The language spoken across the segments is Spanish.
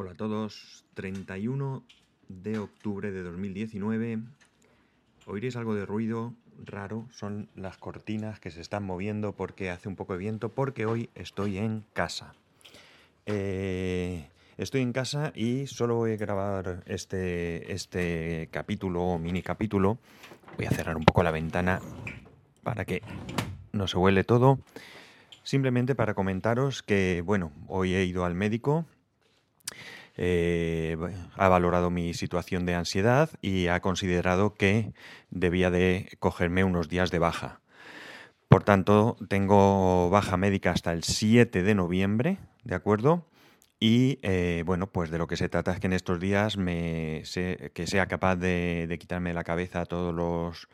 Hola a todos, 31 de octubre de 2019. Oiréis algo de ruido raro, son las cortinas que se están moviendo porque hace un poco de viento, porque hoy estoy en casa. Eh, estoy en casa y solo voy a grabar este, este capítulo, mini capítulo. Voy a cerrar un poco la ventana para que no se huele todo. Simplemente para comentaros que, bueno, hoy he ido al médico, eh, ha valorado mi situación de ansiedad y ha considerado que debía de cogerme unos días de baja. Por tanto, tengo baja médica hasta el 7 de noviembre, ¿de acuerdo? Y eh, bueno, pues de lo que se trata es que en estos días me que sea capaz de, quitarme la cabeza todos los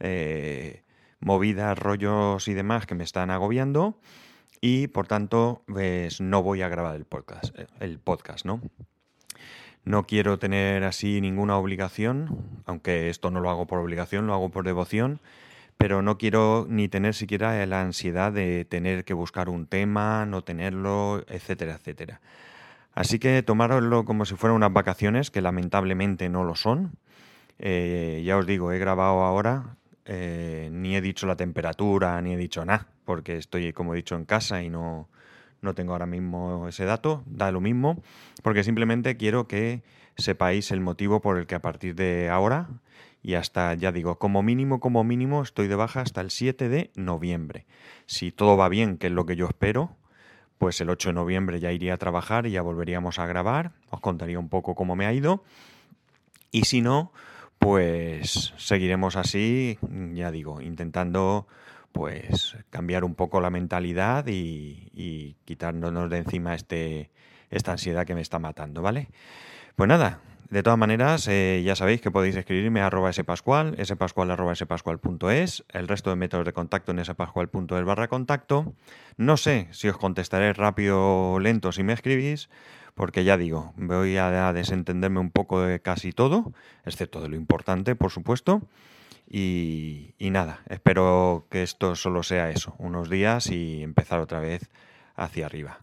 eh, movidas, rollos y demás que me están agobiando y por tanto pues, no voy a grabar el podcast, eh, el podcast, ¿no? No quiero tener así ninguna obligación, aunque esto no lo hago por obligación, lo hago por devoción, pero no quiero ni tener siquiera la ansiedad de tener que buscar un tema, no tenerlo, etcétera, etcétera. Así que tomároslo como si fueran unas vacaciones, que lamentablemente no lo son. Eh, ya os digo, he grabado ahora eh, ni he dicho la temperatura, ni he dicho nada, porque estoy, como he dicho, en casa y no, no tengo ahora mismo ese dato, da lo mismo, porque simplemente quiero que sepáis el motivo por el que a partir de ahora y hasta, ya digo, como mínimo, como mínimo, estoy de baja hasta el 7 de noviembre. Si todo va bien, que es lo que yo espero, pues el 8 de noviembre ya iría a trabajar y ya volveríamos a grabar, os contaría un poco cómo me ha ido. Y si no, pues seguiremos así, ya digo, intentando pues cambiar un poco la mentalidad y, quitándonos de encima este, esta ansiedad que me está matando, ¿vale? Pues nada, de todas maneras, eh, ya sabéis que podéis escribirme a arroba spascual, spascual arroba spascual.es, el resto de métodos de contacto en spascual.es barra contacto. No sé si os contestaré rápido o lento si me escribís, porque ya digo, voy a desentenderme un poco de casi todo, excepto de lo importante, por supuesto. Y, nada, espero que esto solo sea eso, unos días y empezar otra vez hacia arriba.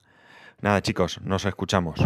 Nada chicos, nos escuchamos.